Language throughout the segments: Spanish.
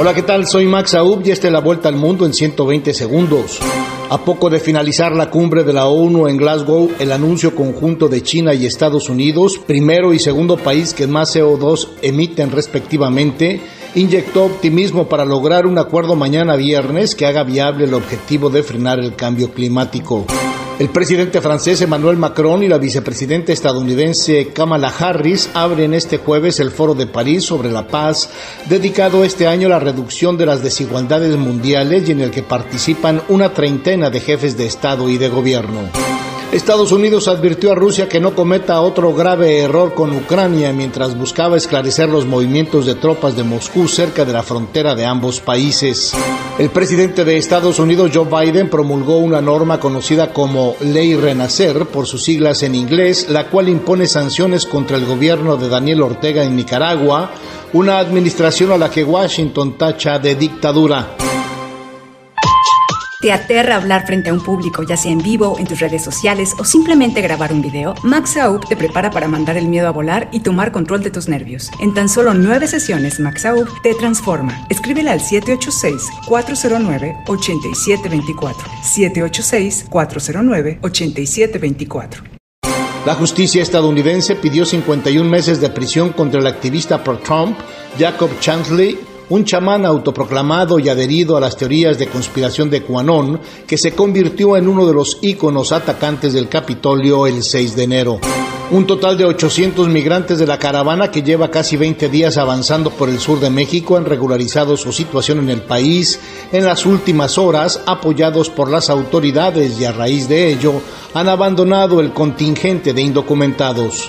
Hola, ¿qué tal? Soy Max Aub y esta es la vuelta al mundo en 120 segundos. A poco de finalizar la cumbre de la ONU en Glasgow, el anuncio conjunto de China y Estados Unidos, primero y segundo país que más CO2 emiten respectivamente, inyectó optimismo para lograr un acuerdo mañana viernes que haga viable el objetivo de frenar el cambio climático. El presidente francés Emmanuel Macron y la vicepresidenta estadounidense Kamala Harris abren este jueves el Foro de París sobre la paz, dedicado este año a la reducción de las desigualdades mundiales y en el que participan una treintena de jefes de Estado y de gobierno. Estados Unidos advirtió a Rusia que no cometa otro grave error con Ucrania mientras buscaba esclarecer los movimientos de tropas de Moscú cerca de la frontera de ambos países. El presidente de Estados Unidos, Joe Biden, promulgó una norma conocida como Ley Renacer, por sus siglas en inglés, la cual impone sanciones contra el gobierno de Daniel Ortega en Nicaragua, una administración a la que Washington tacha de dictadura. ¿Te aterra hablar frente a un público, ya sea en vivo, en tus redes sociales o simplemente grabar un video? Max Aub te prepara para mandar el miedo a volar y tomar control de tus nervios. En tan solo nueve sesiones, Max Aub te transforma. Escríbele al 786-409-8724. 786-409-8724. La justicia estadounidense pidió 51 meses de prisión contra el activista pro-Trump Jacob Chansley un chamán autoproclamado y adherido a las teorías de conspiración de QAnon, que se convirtió en uno de los íconos atacantes del Capitolio el 6 de enero. Un total de 800 migrantes de la caravana que lleva casi 20 días avanzando por el sur de México han regularizado su situación en el país en las últimas horas, apoyados por las autoridades y a raíz de ello han abandonado el contingente de indocumentados.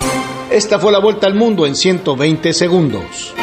Esta fue la vuelta al mundo en 120 segundos.